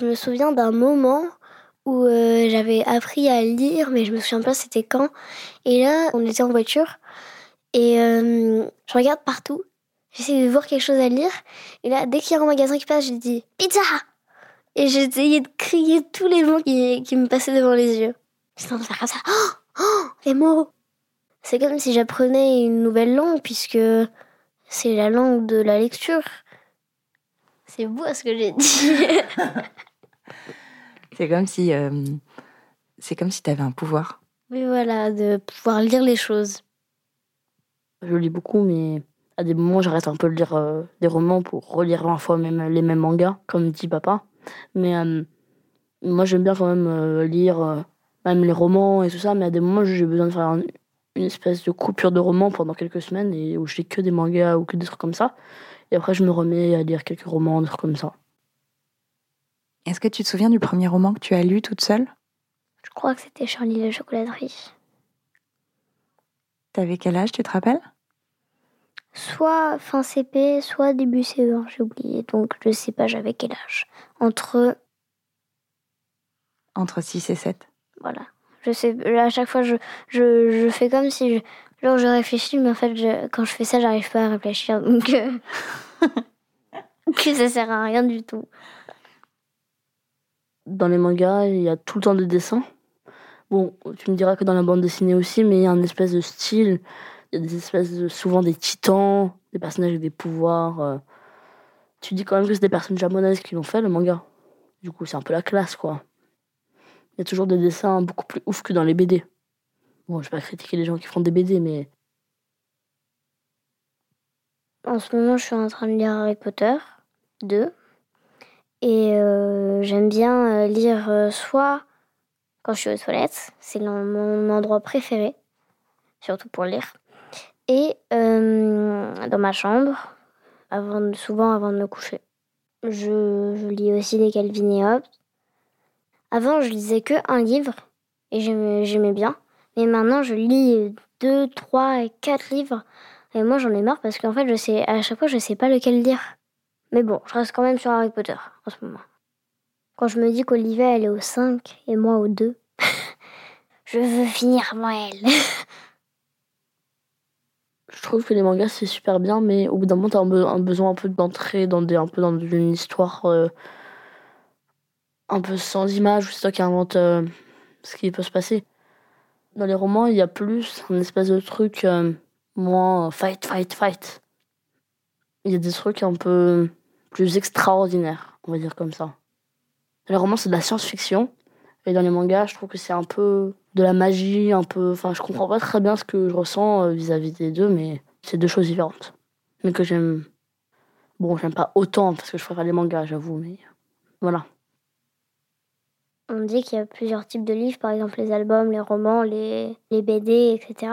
Je me souviens d'un moment où euh, j'avais appris à lire, mais je me souviens pas c'était quand. Et là, on était en voiture et euh, je regarde partout. J'essaie de voir quelque chose à lire. Et là, dès qu'il y a un magasin qui passe, je dis pizza. Et j'essayais de crier tous les mots qui, qui me passaient devant les yeux. J'étais en train de faire comme ça. Oh, oh, les mots. C'est comme si j'apprenais une nouvelle langue puisque c'est la langue de la lecture. C'est beau ce que j'ai dit. C'est comme si euh, c'est comme si tu avais un pouvoir. Oui, voilà, de pouvoir lire les choses. Je lis beaucoup, mais à des moments, j'arrête un peu de lire euh, des romans pour relire 20 fois même les mêmes mangas, comme dit papa. Mais euh, moi, j'aime bien quand même lire même les romans et tout ça, mais à des moments, j'ai besoin de faire une espèce de coupure de roman pendant quelques semaines et où je lis que des mangas ou que des trucs comme ça. Et après, je me remets à lire quelques romans, des trucs comme ça. Est-ce que tu te souviens du premier roman que tu as lu toute seule? Je crois que c'était Charlie la chocolaterie. T'avais quel âge, tu te rappelles? Soit fin CP, soit début CE1, j'ai oublié. Donc je sais pas, j'avais quel âge. Entre. Entre 6 et 7. Voilà. Je sais, à chaque fois, je, je, je fais comme si. Je, genre, je réfléchis, mais en fait, quand je fais ça, j'arrive pas à réfléchir. Donc. Euh, que ça sert à rien du tout dans les mangas, il y a tout le temps des dessins. Bon, tu me diras que dans la bande dessinée aussi, mais il y a un espèce de style. Il y a des espèces souvent des titans, des personnages avec des pouvoirs. Euh. Tu dis quand même que c'est des personnes japonaises qui l'ont fait, le manga. Du coup, c'est un peu la classe, quoi. Il y a toujours des dessins beaucoup plus ouf que dans les BD. Bon, je vais pas critiquer les gens qui font des BD, mais. En ce moment, je suis en train de lire Harry Potter 2. Et euh, j'aime bien euh, lire euh, soit quand je suis aux toilettes, c'est mon endroit préféré, surtout pour lire, et dans ma chambre, souvent avant de me coucher. Je, lis aussi des Calvin et Hobbes. Avant, je lisais que un livre et j'aimais bien. Mais maintenant, je lis deux, trois et quatre livres. Et moi, j'en ai marre parce qu'en fait, je sais, à chaque fois, je sais pas lequel lire. Mais bon, je reste quand même sur Harry Potter en ce moment. Quand je me dis qu'Olivia elle est au 5 et moi au 2, je veux finir avant elle. je trouve que les mangas c'est super bien, mais au bout d'un moment t'as un, besoin un peu d'entrer dans un peu dans une histoire euh, un peu sans image, c'est toi qui invente euh, ce qui peut se passer. Dans les romans, il y a plus un espèce de truc euh, moins fight, fight, fight. Il y a des trucs un peu plus extraordinaire, on va dire comme ça. Les romans, c'est de la science-fiction. Et dans les mangas, je trouve que c'est un peu de la magie, un peu. Enfin, je comprends pas très bien ce que je ressens euh, vis-à-vis des deux, mais c'est deux choses différentes. Mais que j'aime. Bon, j'aime pas autant parce que je préfère les mangas, j'avoue, mais voilà. On dit qu'il y a plusieurs types de livres, par exemple les albums, les romans, les, les BD, etc.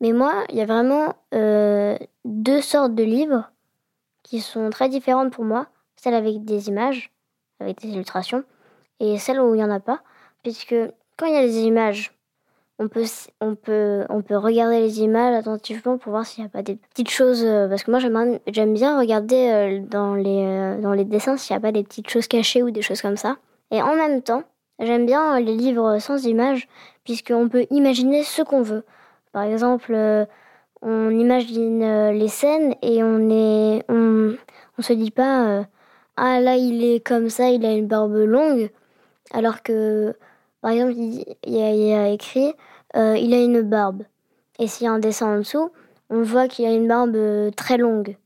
Mais moi, il y a vraiment euh, deux sortes de livres qui sont très différentes pour moi. Celle avec des images, avec des illustrations, et celle où il n'y en a pas. Puisque quand il y a des images, on peut, on peut, on peut regarder les images attentivement pour voir s'il n'y a pas des petites choses. Euh, parce que moi, j'aime bien regarder euh, dans les, euh, dans les dessins s'il n'y a pas des petites choses cachées ou des choses comme ça. Et en même temps, j'aime bien les livres sans images, puisqu'on peut imaginer ce qu'on veut. Par exemple, on imagine euh, les scènes et on est on, on se dit pas euh, ah là il est comme ça il a une barbe longue. Alors que par exemple il, y, a, écrit euh, il a une barbe. Et s'il y a un dessin en dessous on voit qu'il a une barbe très longue.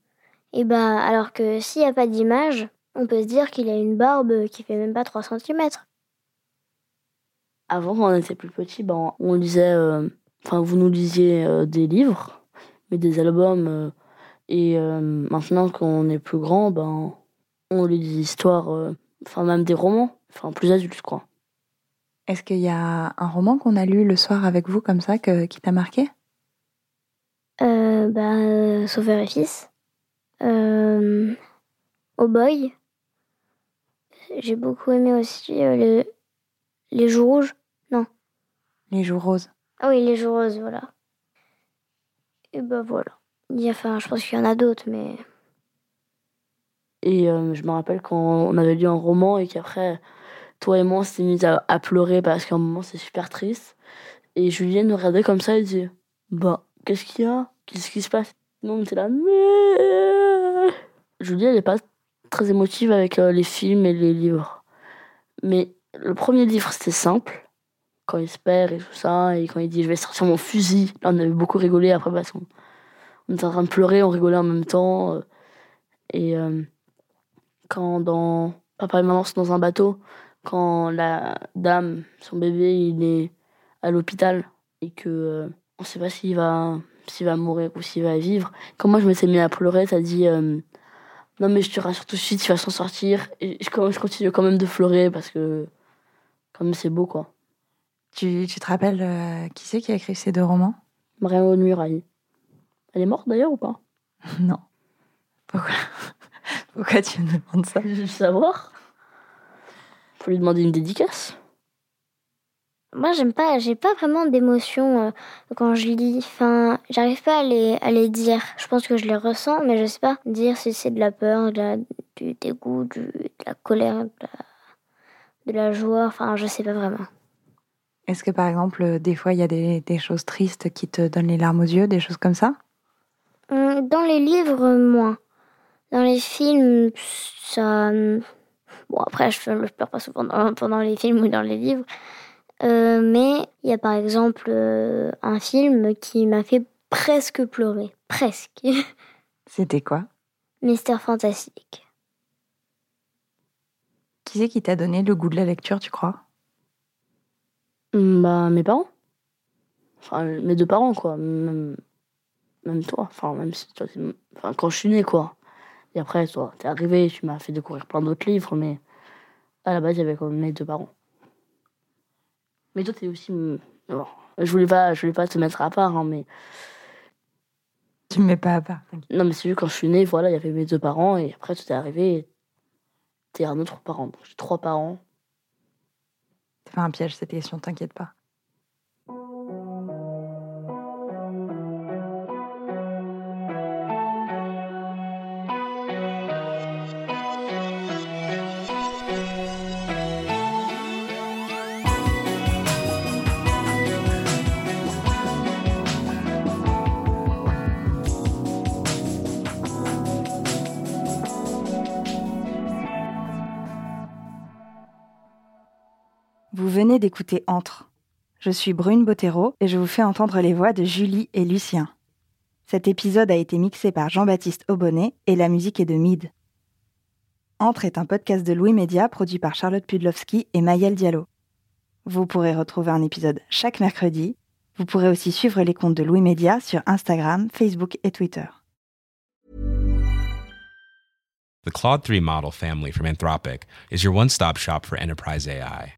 Et ben alors que s'il n'y a pas d'image on peut se dire qu'il a une barbe qui fait même pas 3 cm avant quand on était plus petit ben on lisait enfin vous nous lisiez des livres mais des albums. Euh, et euh, maintenant qu'on est plus grand, ben, on lit des histoires, euh, enfin même des romans, enfin plus adultes, quoi. Est-ce qu'il y a un roman qu'on a lu le soir avec vous comme ça que, qui t'a marqué? Euh, bah, Sauveur et Fils. Euh, oh Boy. J'ai beaucoup aimé aussi euh, les, les Joues Rouges. Non. Les Joues Roses. Ah oui, les Joues Roses, voilà. Et bah voilà. Enfin, je pense qu'il y en a d'autres, mais. Et euh, je me rappelle quand on avait lu un roman et qu'après, toi et moi, on s'est mis à, pleurer parce qu'à un moment, c'est super triste. Et Julienne nous regardait comme ça et disait Bah, qu'est-ce qu'il y a? Qu'est-ce qui se passe? Non, on était là. Mais... Julienne, elle n'est pas très émotive avec euh, les films et les livres. Mais le premier livre, c'était simple. Quand il se perd et tout ça, et quand il dit Je vais sortir mon fusil. Là, on avait beaucoup rigolé après parce qu'on on était en train de pleurer, on rigolait en même temps. euh, Et euh, quand dans Papa et Maman sont dans un bateau, quand la dame, son bébé, il est à l'hôpital et que euh, on sait pas s'il va s'il va mourir ou s'il va vivre. Quand moi je m'étais mis à pleurer, t'as dit euh, non mais je te rassure tout de suite, il va s'en sortir. Et je, je continue quand même de pleurer parce que même c'est beau quoi. Tu, tu te rappelles euh, qui c'est qui a écrit ces deux romans? Marianne Muraille. Elle est morte d'ailleurs ou pas? Non. Pourquoi Pourquoi tu me demandes ça? Je veux savoir. Faut lui demander une dédicace. Moi, j'aime pas, j'ai pas vraiment d'émotion euh, quand je lis. Enfin, j'arrive pas à les, à les dire. Je pense que je les ressens, mais je sais pas dire si c'est de la peur, de la, du dégoût, du, de la colère, de la, de la joie. Enfin, je sais pas vraiment. Est-ce que par exemple, euh, des fois, il y a des, des choses tristes qui te donnent les larmes aux yeux, des choses comme ça? Hum, Dans les livres, moins. Dans les films, ça. hum, Bon, après, je, pleure pas souvent dans- pendant les films ou dans les livres. Euh, mais il y a par exemple euh, un film qui m'a fait presque pleurer. Presque. C'était quoi? Mister Fantastique. Qui c'est qui t'a donné le goût de la lecture, tu crois? Hmm, Bah, mes parents. Enfin, mes deux parents, quoi. Même, même toi. Enfin, même si toi, t'es- enfin, quand je suis née, quoi. Et après, toi, t'es arrivé, tu m'as fait découvrir plein d'autres livres, mais à la base, il y avait quand même mes deux parents. Mais toi, t'es aussi. bon, je voulais pas, je voulais pas te mettre à part, hein, mais Tu me mets pas à part. t'inquiète. non, mais c'est juste quand je suis née, voilà, il y avait mes deux parents, et après, tu t'es arrivé, et t'es un autre parent. Donc, j'ai trois parents. Un piège cette question, t'inquiète pas. Vous venez d'écouter Entre. Je suis Brune Bottero et je vous fais entendre les voix de Julie et Lucien. Cet épisode a été mixé par Jean-Baptiste Aubonnet et la musique est de Mid. Entre est un podcast de Louis Média produit par Charlotte Pudlowski et Mayel Diallo. Vous pourrez retrouver un épisode chaque mercredi. Vous pourrez aussi suivre les comptes de Louis Média sur Instagram, Facebook et Twitter. The Claude 3 model family from Anthropic is your one stop shop for enterprise AI.